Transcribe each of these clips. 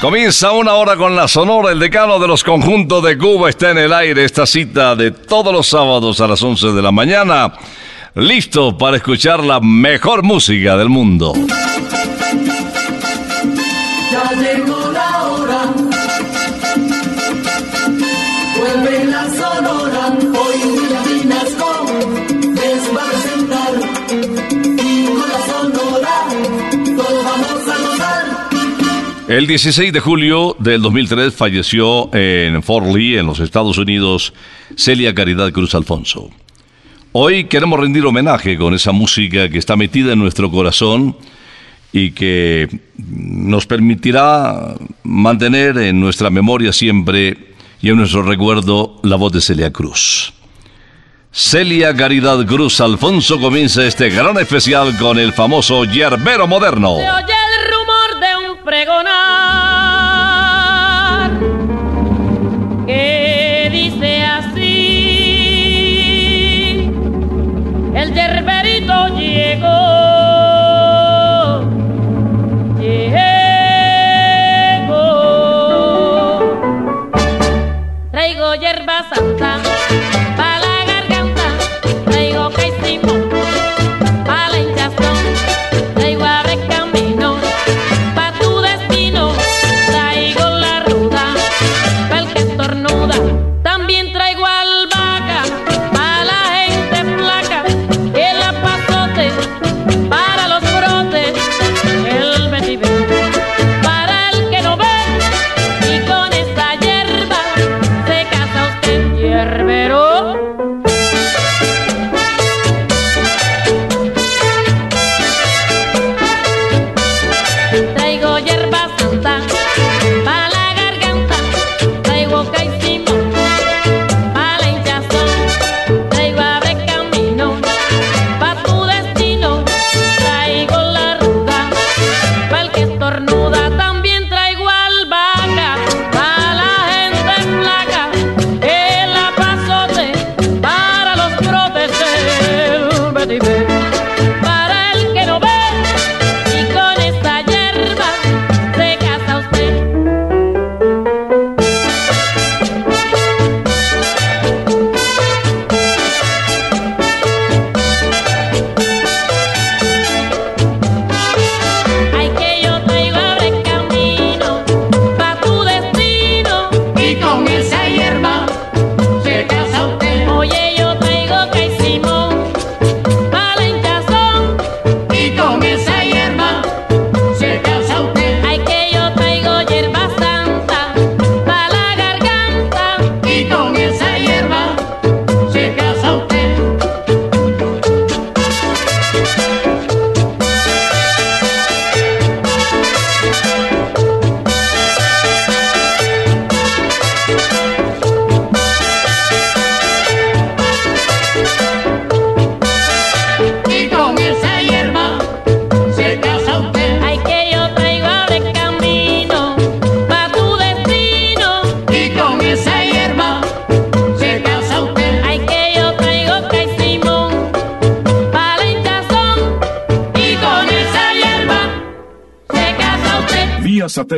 Comienza una hora con la Sonora, el decano de los conjuntos de Cuba está en el aire, esta cita de todos los sábados a las 11 de la mañana, listo para escuchar la mejor música del mundo. El 16 de julio del 2003 falleció en Fort Lee, en los Estados Unidos, Celia Caridad Cruz Alfonso. Hoy queremos rendir homenaje con esa música que está metida en nuestro corazón y que nos permitirá mantener en nuestra memoria siempre y en nuestro recuerdo la voz de Celia Cruz. Celia Caridad Cruz Alfonso comienza este gran especial con el famoso yerbero moderno. Pregonar que dice así: El yerberito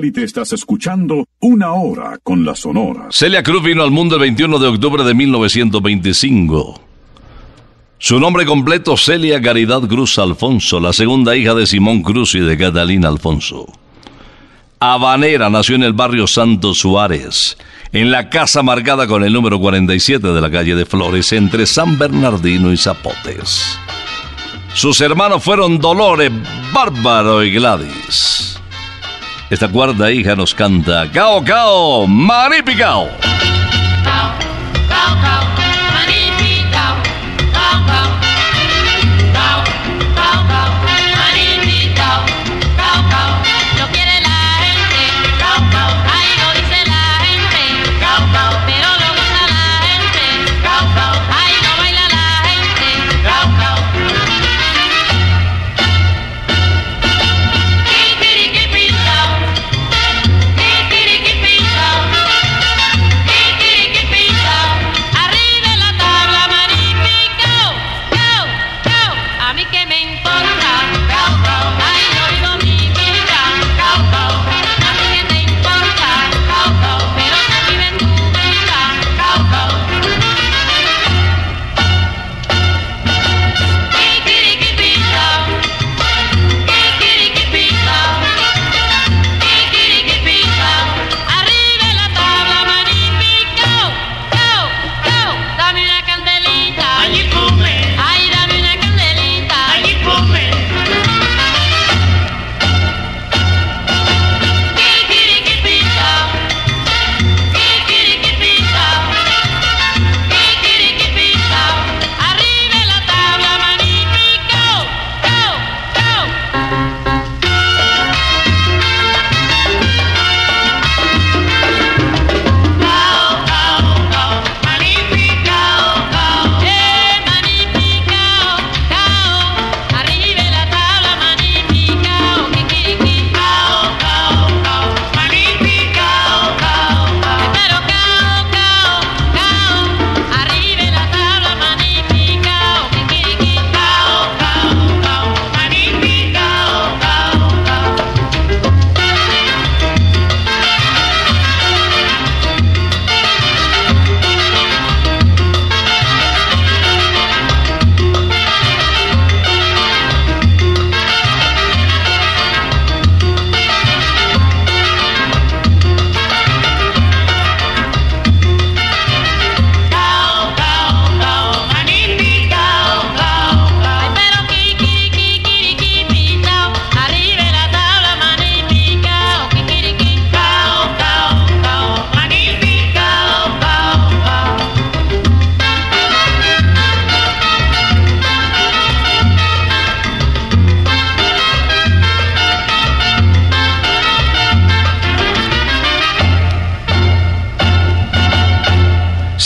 satélite estás escuchando Una Hora con la Sonora. Celia Cruz vino al mundo el 21 de octubre de 1925. Su nombre completo, Celia Caridad Cruz Alfonso, la segunda hija de Simón Cruz y de Catalina Alfonso. Habanera nació en el barrio Santo Suárez, en la casa marcada con el número 47 de la calle de Flores, entre San Bernardino y Zapotes. Sus hermanos fueron Dolores, Bárbaro y Gladys. Esta cuarta hija nos canta Cao Cao, Maripicao. Cao,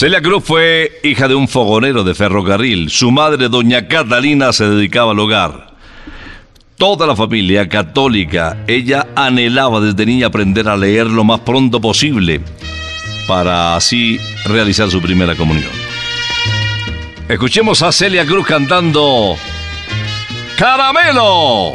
Celia Cruz fue hija de un fogonero de ferrocarril. Su madre, doña Catalina, se dedicaba al hogar. Toda la familia católica, ella anhelaba desde niña aprender a leer lo más pronto posible para así realizar su primera comunión. Escuchemos a Celia Cruz cantando Caramelo.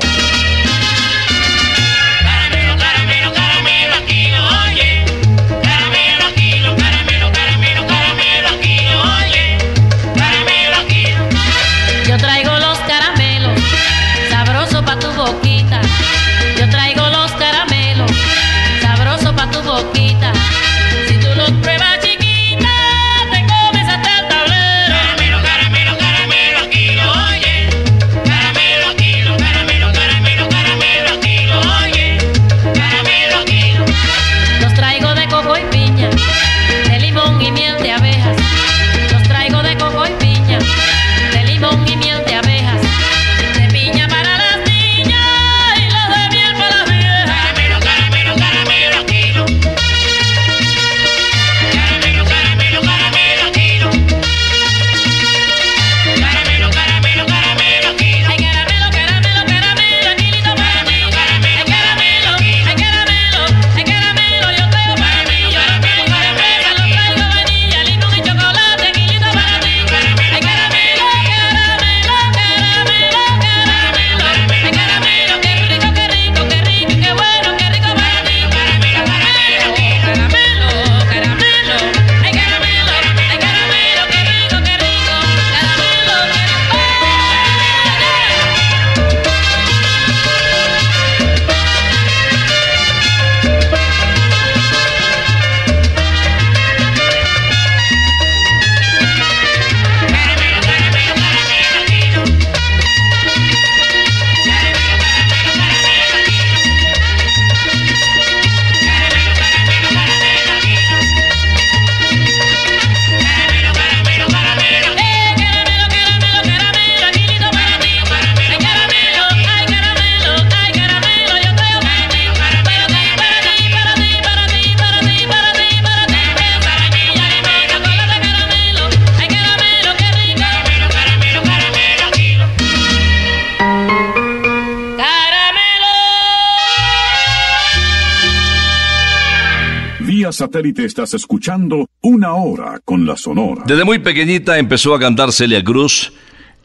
Satélite estás escuchando Una Hora con la Sonora. Desde muy pequeñita empezó a cantar Celia Cruz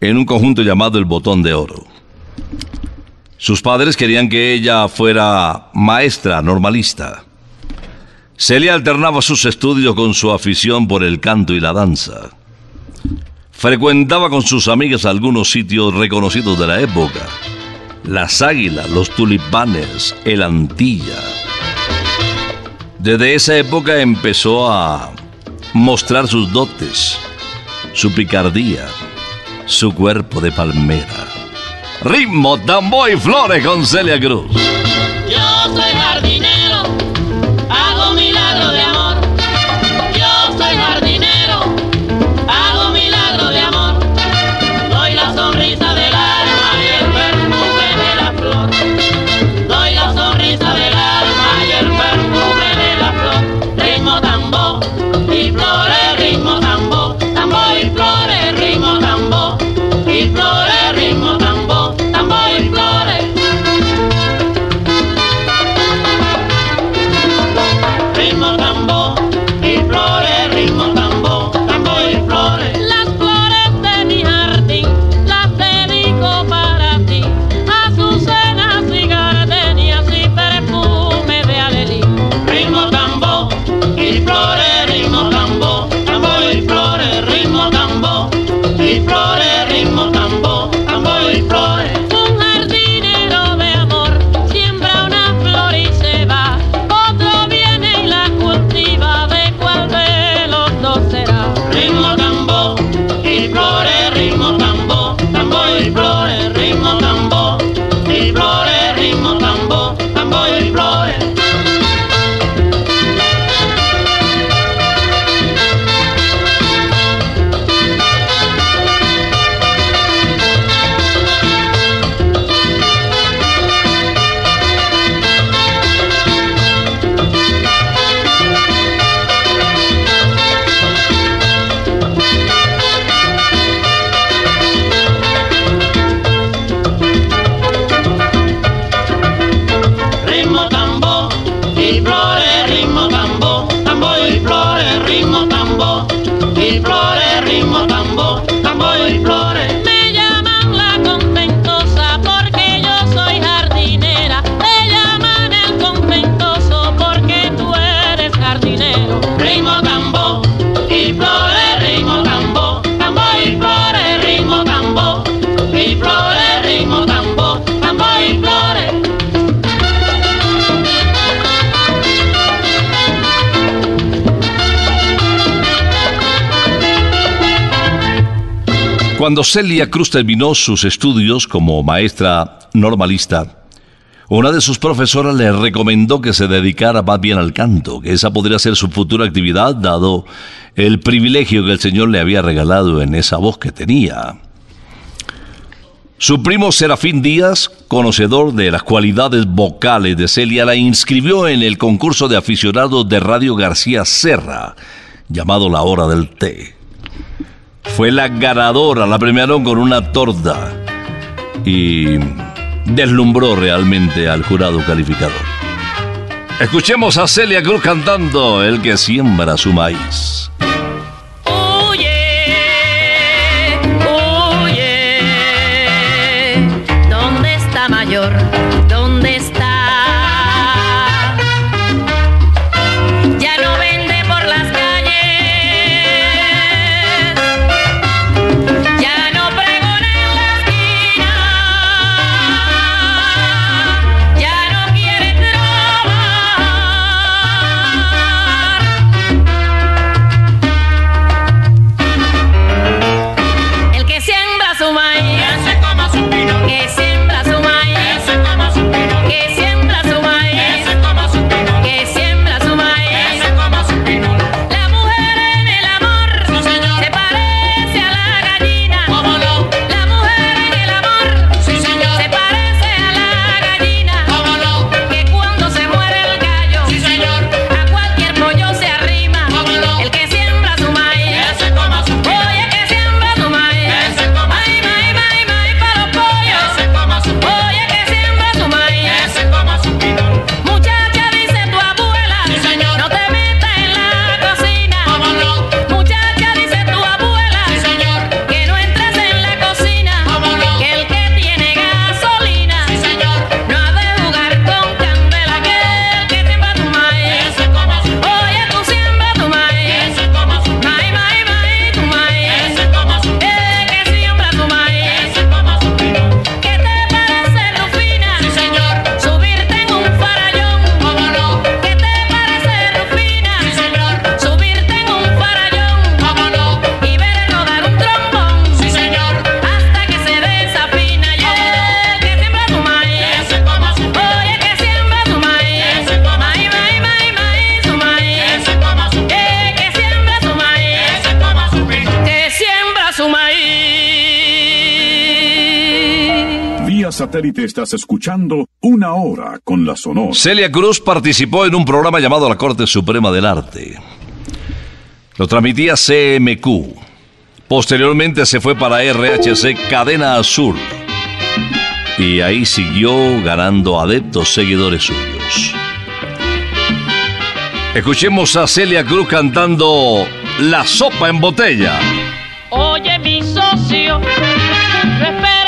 en un conjunto llamado El Botón de Oro. Sus padres querían que ella fuera maestra normalista. Celia alternaba sus estudios con su afición por el canto y la danza. Frecuentaba con sus amigas algunos sitios reconocidos de la época. Las Águilas, los Tulipanes, el Antilla. Desde esa época empezó a mostrar sus dotes, su picardía, su cuerpo de palmera. Ritmo, tambo y flores con Celia Cruz. Cuando Celia Cruz terminó sus estudios como maestra normalista, una de sus profesoras le recomendó que se dedicara más bien al canto, que esa podría ser su futura actividad, dado el privilegio que el Señor le había regalado en esa voz que tenía. Su primo Serafín Díaz, conocedor de las cualidades vocales de Celia, la inscribió en el concurso de aficionados de Radio García Serra, llamado La Hora del Té. Fue la ganadora, la premiaron con una torta y deslumbró realmente al jurado calificador. Escuchemos a Celia Cruz cantando El que siembra su maíz. Satélite estás escuchando Una Hora con la Sonora. Celia Cruz participó en un programa llamado La Corte Suprema del Arte. Lo transmitía CMQ. Posteriormente se fue para RHC Cadena Azul. Y ahí siguió ganando adeptos seguidores suyos. Escuchemos a Celia Cruz cantando La sopa en botella. Oye, mi socio, no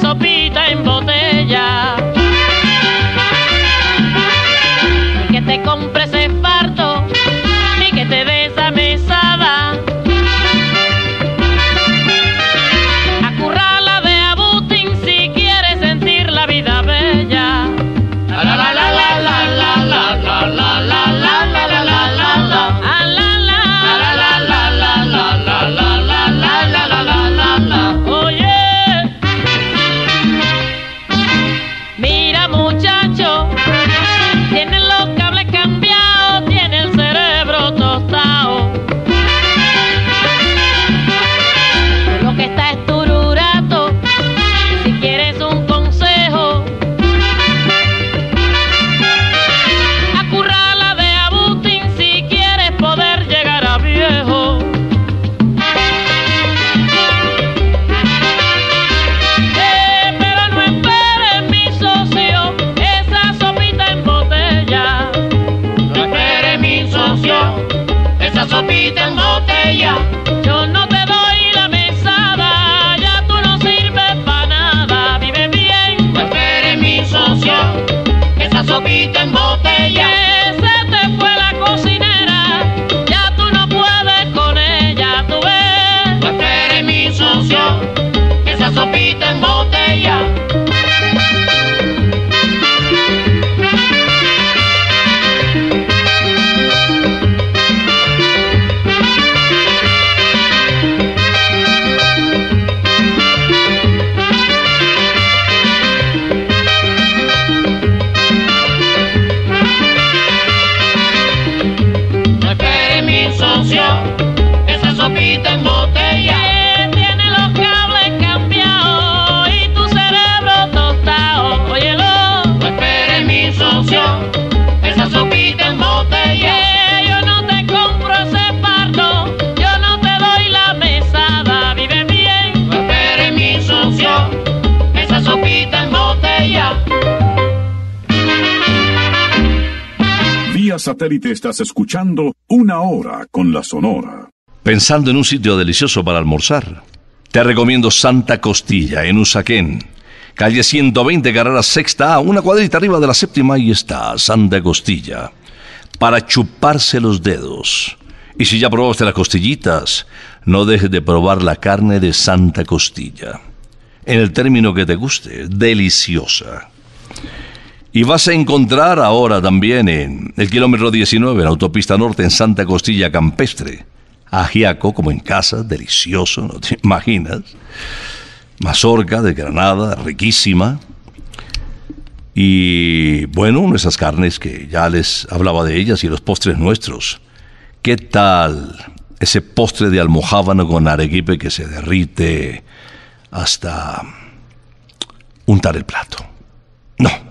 sopita en botella. Satélite estás escuchando Una Hora con la Sonora. Pensando en un sitio delicioso para almorzar, te recomiendo Santa Costilla en Usaquén. Calle 120, carrera sexta A, una cuadrita arriba de la séptima, ahí está, Santa Costilla. Para chuparse los dedos. Y si ya probaste las costillitas, no dejes de probar la carne de Santa Costilla. En el término que te guste, deliciosa. Y vas a encontrar ahora también en el kilómetro 19, en la autopista norte, en Santa Costilla Campestre. Ajiaco, como en casa, delicioso, ¿no te imaginas? Mazorca de Granada, riquísima. Y bueno, esas carnes que ya les hablaba de ellas y los postres nuestros. ¿Qué tal ese postre de almojábano con arequipe que se derrite hasta untar el plato? No.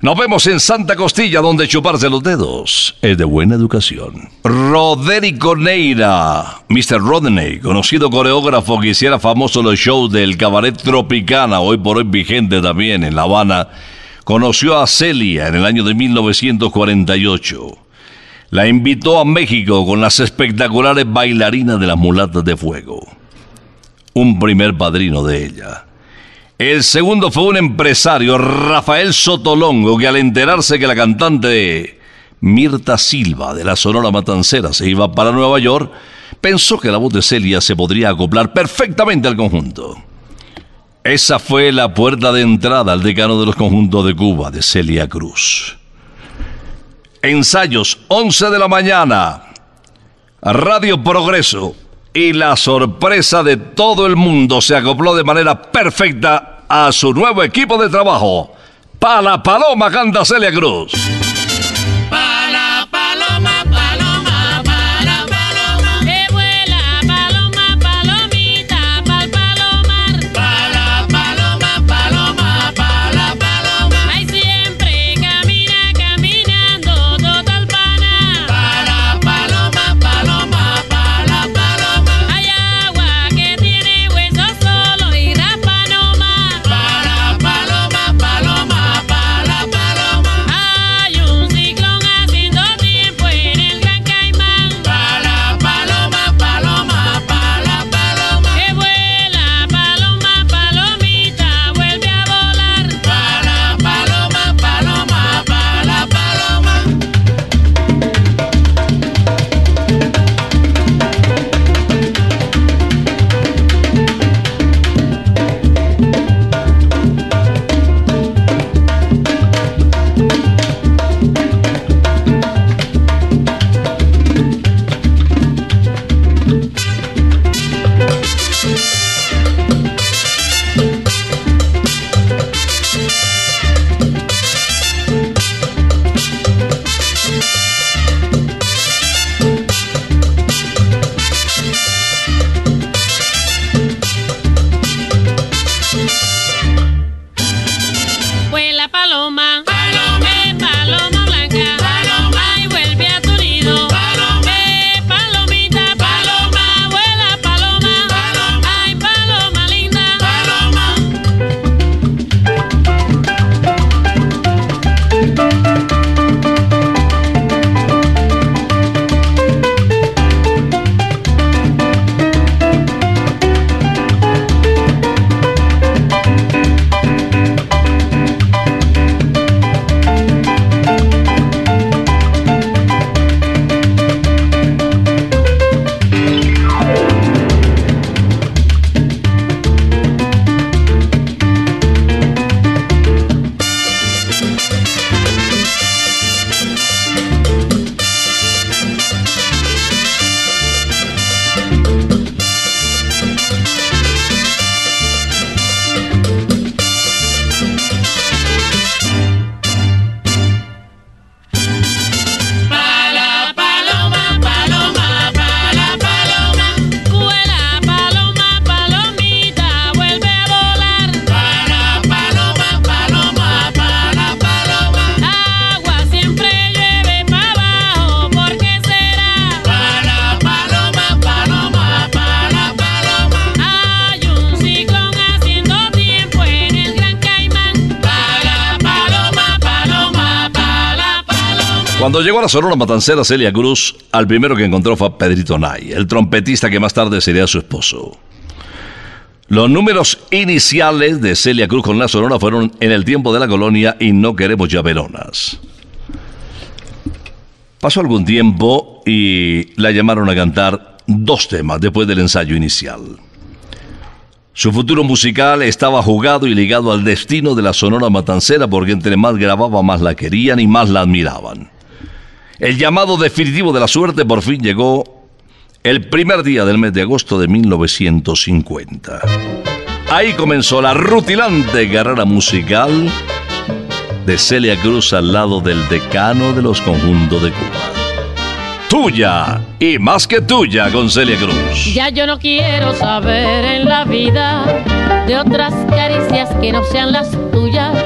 Nos vemos en Santa Costilla, donde chuparse los dedos es de buena educación. Roderico Neira, Mr. Rodney, conocido coreógrafo que hiciera famoso los shows del cabaret Tropicana, hoy por hoy vigente también en La Habana, conoció a Celia en el año de 1948. La invitó a México con las espectaculares bailarinas de las mulatas de fuego. Un primer padrino de ella. El segundo fue un empresario, Rafael Sotolongo, que al enterarse que la cantante Mirta Silva de la Sonora Matancera se iba para Nueva York, pensó que la voz de Celia se podría acoplar perfectamente al conjunto. Esa fue la puerta de entrada al decano de los conjuntos de Cuba, de Celia Cruz. Ensayos, 11 de la mañana. Radio Progreso. Y la sorpresa de todo el mundo se acopló de manera perfecta a su nuevo equipo de trabajo. Pa la paloma canta Celia Cruz. Cuando llegó a la Sonora Matancera Celia Cruz, al primero que encontró fue Pedrito Nay, el trompetista que más tarde sería su esposo. Los números iniciales de Celia Cruz con la Sonora fueron En el tiempo de la colonia y No queremos ya velonas. Pasó algún tiempo y la llamaron a cantar dos temas después del ensayo inicial. Su futuro musical estaba jugado y ligado al destino de la Sonora Matancera porque entre más grababa más la querían y más la admiraban. El llamado definitivo de la suerte por fin llegó el primer día del mes de agosto de 1950. Ahí comenzó la rutilante carrera musical de Celia Cruz al lado del decano de los conjuntos de Cuba. Tuya y más que tuya con Celia Cruz. Ya yo no quiero saber en la vida de otras caricias que no sean las tuyas.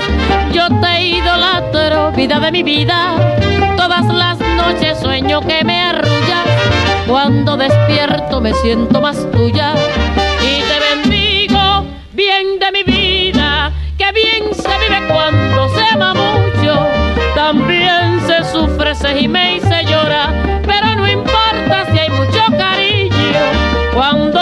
Yo te idolatro, vida de mi vida. Todas las noches sueño que me arrullas. Cuando despierto me siento más tuya. Y te bendigo, bien de mi vida. Que bien se vive cuando se ama mucho. También se sufre, se gime y se llora. Pero no importa si hay mucho cariño. Cuando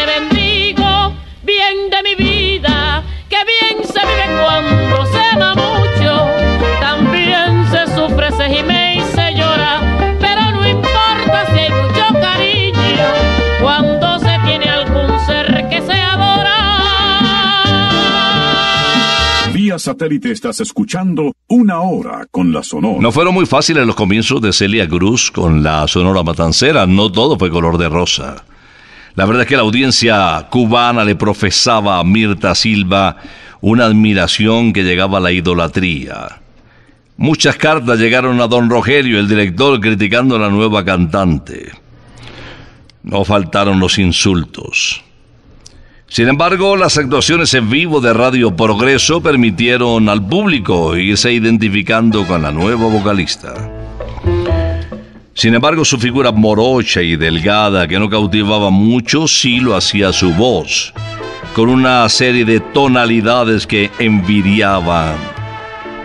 Satélite estás escuchando Una Hora con la Sonora. No fueron muy fáciles los comienzos de Celia Cruz con la Sonora Matancera, no todo fue color de rosa. La verdad es que la audiencia cubana le profesaba a Mirta Silva una admiración que llegaba a la idolatría. Muchas cartas llegaron a don Rogelio, el director, criticando a la nueva cantante. No faltaron los insultos. Sin embargo, las actuaciones en vivo de Radio Progreso permitieron al público irse identificando con la nueva vocalista. Sin embargo, su figura morocha y delgada, que no cautivaba mucho, sí lo hacía su voz, con una serie de tonalidades que envidiaban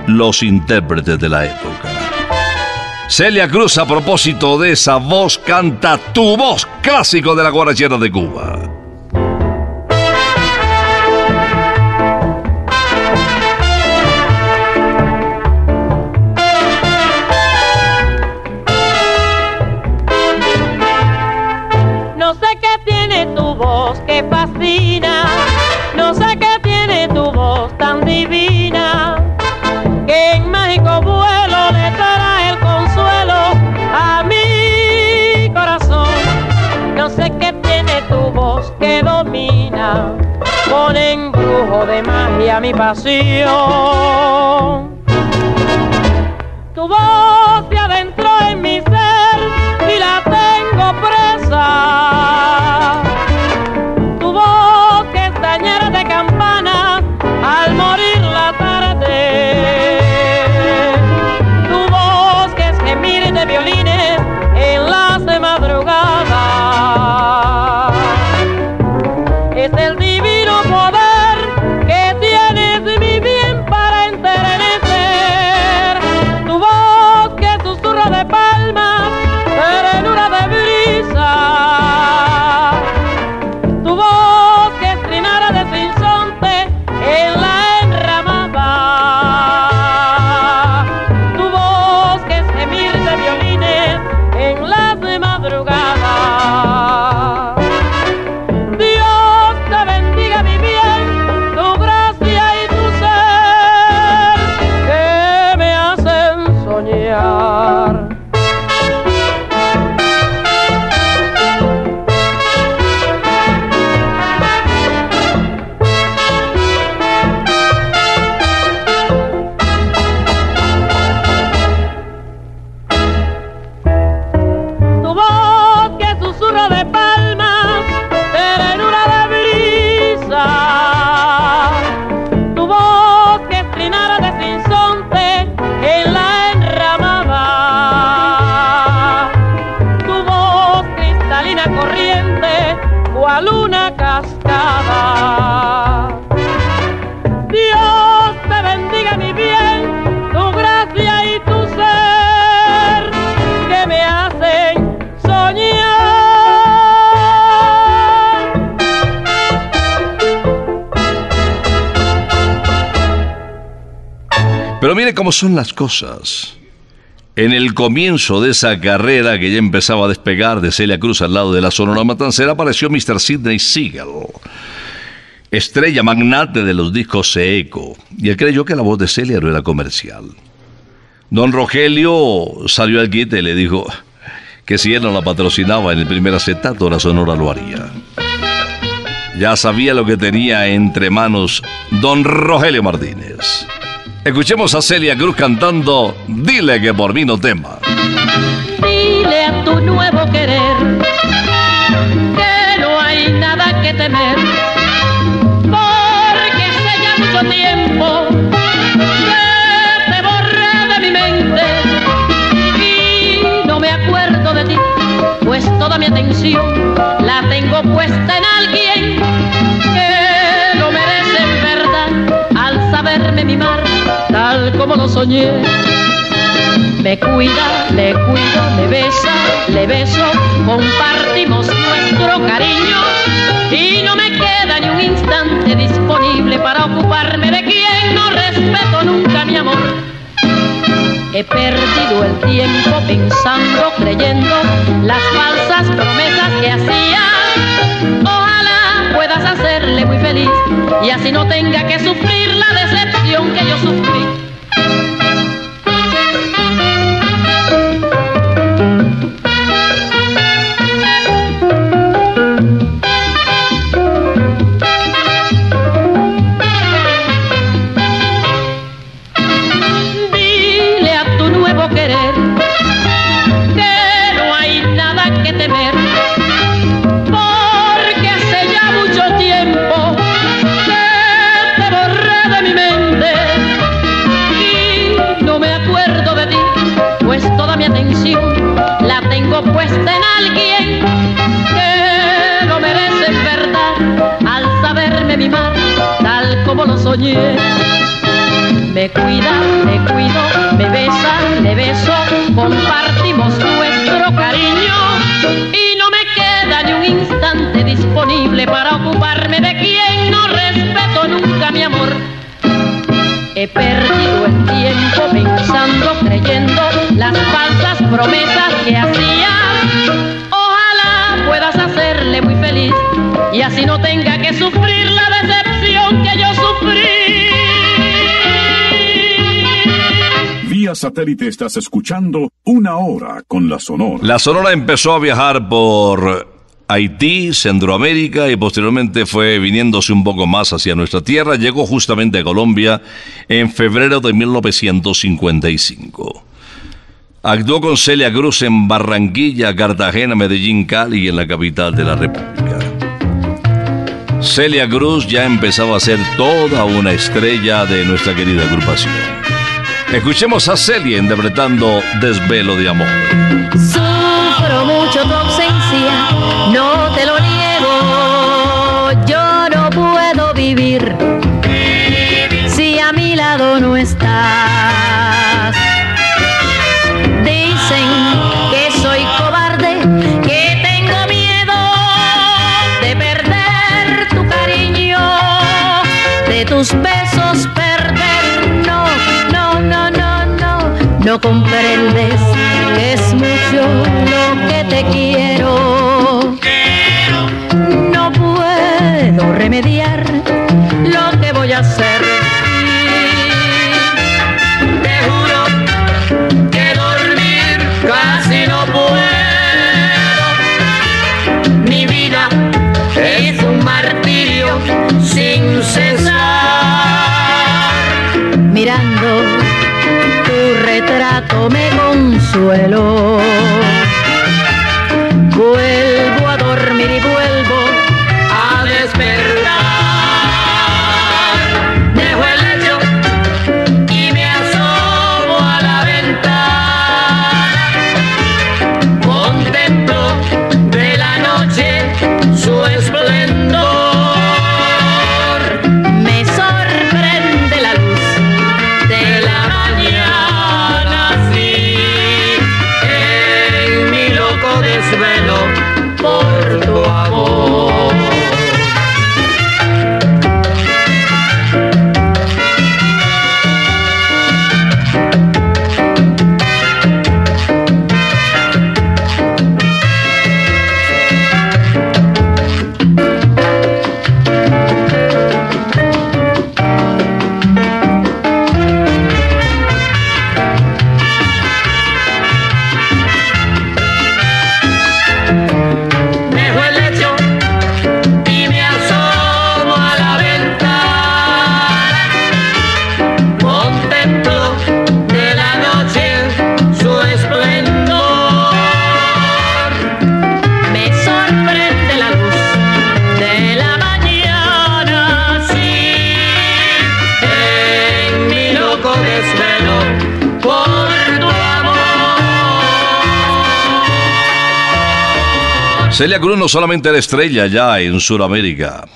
los intérpretes de la época. Celia Cruz, a propósito de esa voz, canta Tu voz, clásico de la guarachera de Cuba. Magia mi pasión. Tu voz Pero mire cómo son las cosas. En el comienzo de esa carrera que ya empezaba a despegar de Celia Cruz al lado de la Sonora Matancera apareció Mr. Sidney Siegel, estrella magnate de los discos Eco, y él creyó que la voz de Celia no era comercial. Don Rogelio salió al quite y le dijo que si él no la patrocinaba en el primer acetato, la Sonora lo haría. Ya sabía lo que tenía entre manos Don Rogelio Martínez. Escuchemos a Celia Cruz cantando Dile que por mí no tema. Dile a tu nuevo querer que no hay nada que temer, porque hace ya mucho tiempo que te borré de mi mente y no me acuerdo de ti, pues toda mi atención la tengo puesta en alguien que lo merece en verdad al saberme mimar tal como lo soñé. Me cuida, le cuido, le besa, le beso, compartimos nuestro cariño y no me queda ni un instante disponible para ocuparme de quien no respeto nunca mi amor. He perdido el tiempo pensando, creyendo las falsas promesas que hacía. Ojalá puedas hacerle muy feliz y así no tenga que sufrir la decepción que yo sufrí. Satélite estás escuchando Una Hora con la Sonora. La Sonora empezó a viajar por Haití, Centroamérica y posteriormente fue viniéndose un poco más hacia nuestra tierra. Llegó justamente a Colombia en febrero de 1955. Actuó con Celia Cruz en Barranquilla, Cartagena, Medellín, Cali y en la capital de la República. Celia Cruz ya empezaba a ser toda una estrella de nuestra querida agrupación. Escuchemos a Celia interpretando Desvelo de Amor. Sufro mucho tu ausencia, no te lo niego. Yo no puedo vivir si a mi lado no estás. Dicen que soy cobarde, que tengo miedo de perder tu cariño, de tus besos no. Comprendes que es mucho lo que te quiero. No puedo remediar consuelo. No solamente era estrella ya en Sudamérica.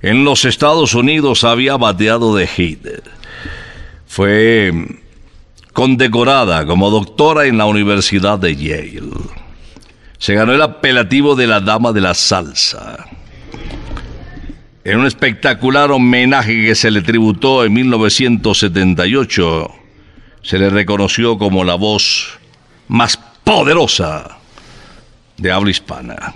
En los Estados Unidos había bateado de hit. Fue condecorada como doctora en la Universidad de Yale. Se ganó el apelativo de la Dama de la Salsa. En un espectacular homenaje que se le tributó en 1978, se le reconoció como la voz más poderosa de habla hispana.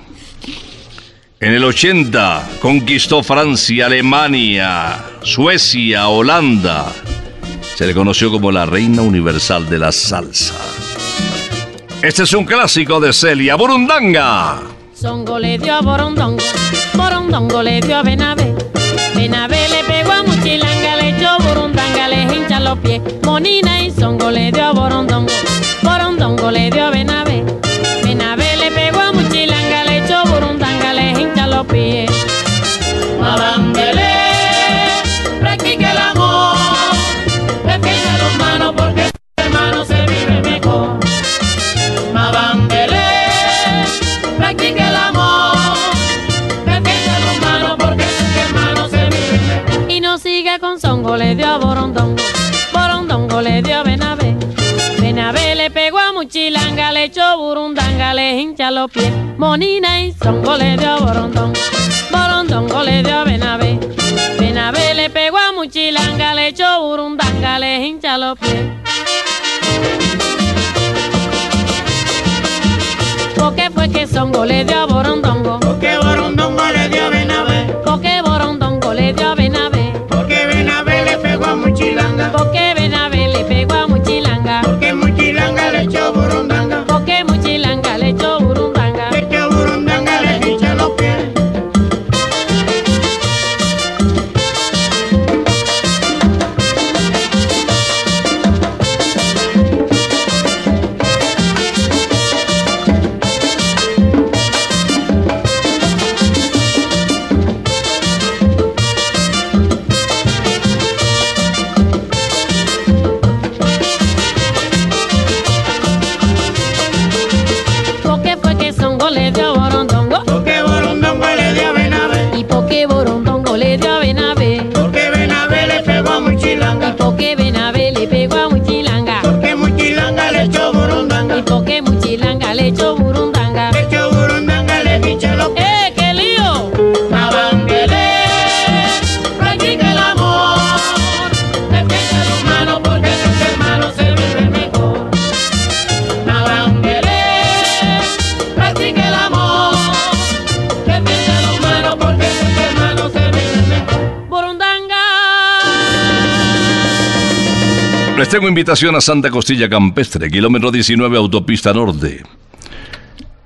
En el 80 conquistó Francia, Alemania, Suecia, Holanda. Se le conoció como la reina universal de la salsa. Este es un clásico de Celia Burundanga. Songo le dio a Borondongo, Borondongo le dio a Benavé. Benavé le pegó a Muchilanga, le echó Burundanga, le hincha los pies. Monina y Songo le dio a Borondongo, Borondongo le dio a Benavé. Le echó Burundanga, le hincha los pies. Monina y Songo le dio a Borondongo. Le dio a Benavé. Benavé le pegó a Muchilanga, le echó Burundanga, le hincha los pies. ¿Por qué fue que Songo le dio a Borondongo? Porque Borondongo le dio Benavé, ¿Por qué invitación a Santa Costilla Campestre, kilómetro 19, autopista norte.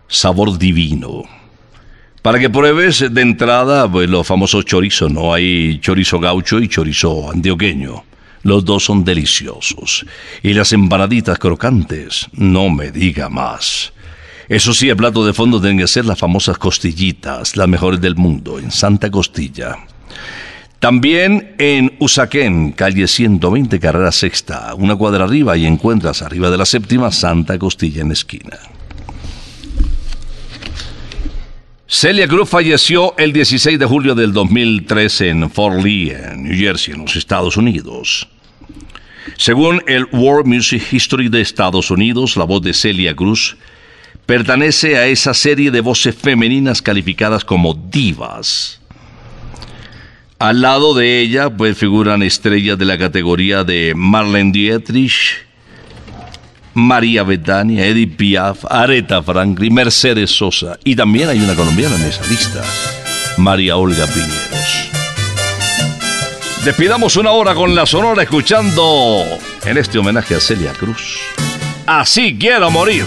Sabor divino. Para que pruebes de entrada pues, los famosos chorizos, ¿no? Hay chorizo gaucho y chorizo antioqueño. Los dos son deliciosos. Y las empanaditas crocantes, no me diga más. Eso sí, el plato de fondo tienen que ser las famosas costillitas, las mejores del mundo, en Santa Costilla. También en Usaquén, calle 120, carrera sexta, una cuadra arriba y encuentras arriba de la séptima Santa Costilla en esquina. Celia Cruz falleció el 16 de julio del 2013 en Fort Lee, en New Jersey, en los Estados Unidos. Según el World Music History de Estados Unidos, la voz de Celia Cruz pertenece a esa serie de voces femeninas calificadas como divas. Al lado de ella, pues figuran estrellas de la categoría de Marlene Dietrich, María Betania, Edith Piaf, Aretha Franklin, Mercedes Sosa y también hay una colombiana en esa lista, María Olga Piñeros. Despidamos una hora con la Sonora escuchando en este homenaje a Celia Cruz. Así quiero morir.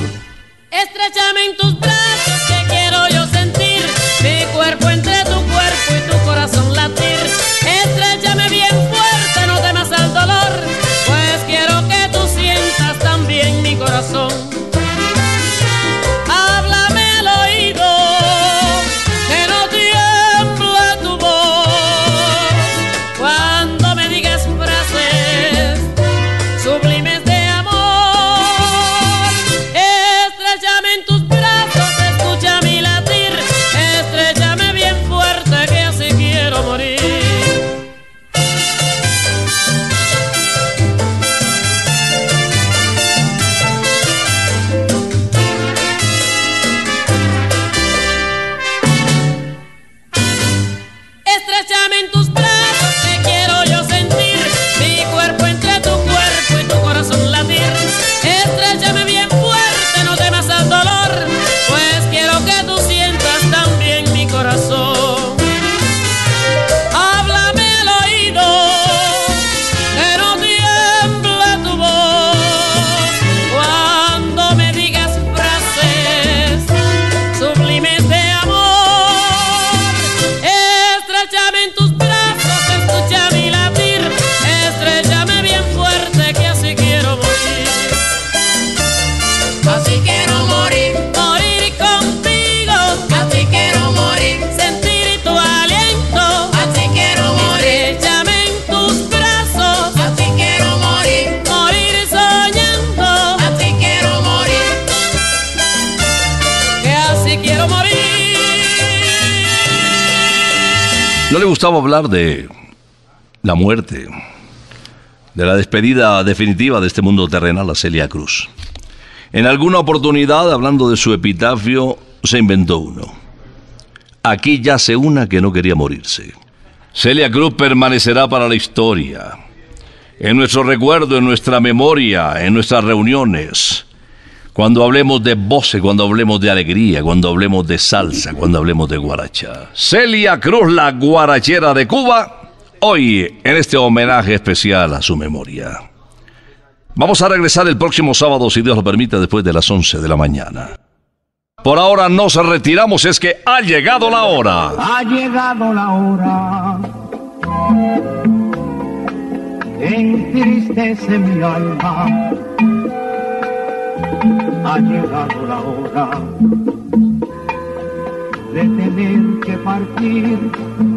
Estrechame en tus brazos de la despedida definitiva de este mundo terrenal a Celia Cruz. En alguna oportunidad, hablando de su epitafio, se inventó uno. Aquí yace una que no quería morirse. Celia Cruz permanecerá para la historia, en nuestro recuerdo, en nuestra memoria, en nuestras reuniones. Cuando hablemos de voces, cuando hablemos de alegría, cuando hablemos de salsa, cuando hablemos de guaracha. Celia Cruz, la guarachera de Cuba, hoy en este homenaje especial a su memoria. Vamos a regresar el próximo sábado, si Dios lo permite, después de las 11 de la mañana. Por ahora nos retiramos, es que ha llegado la hora. Ha llegado la hora. Entristece mi alma. Ha llegado la hora de tener que partir.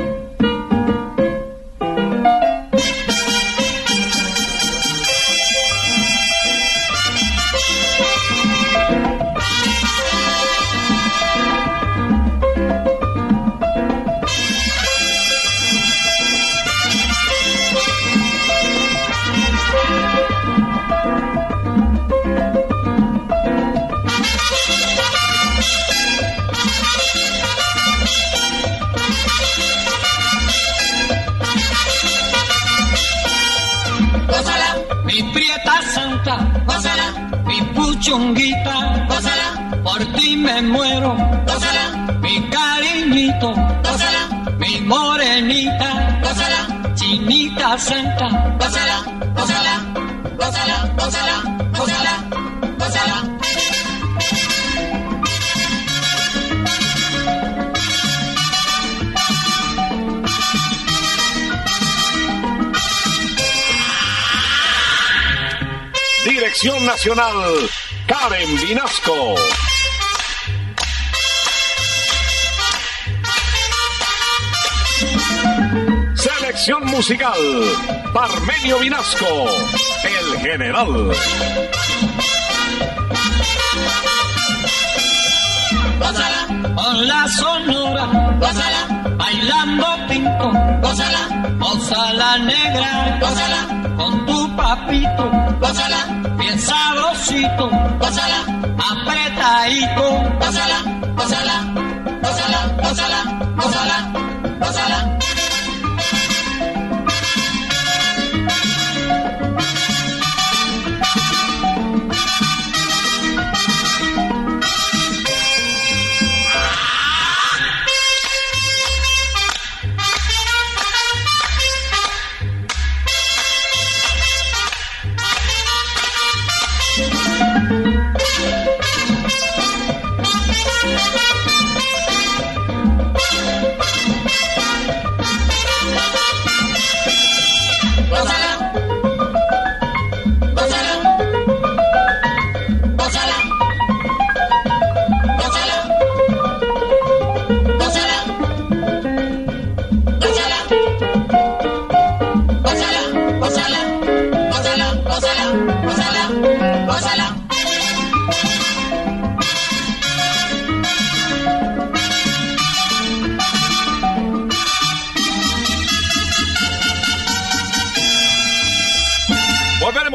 Nacional, Karen Vinasco. Selección musical, Parmenio Vinasco, el general. Gózala, Con la sonora, gózala, bailando pinto, gózala, gózala negra, gózala, con tu papito, gózala, sabrosito, gózala, apretadito.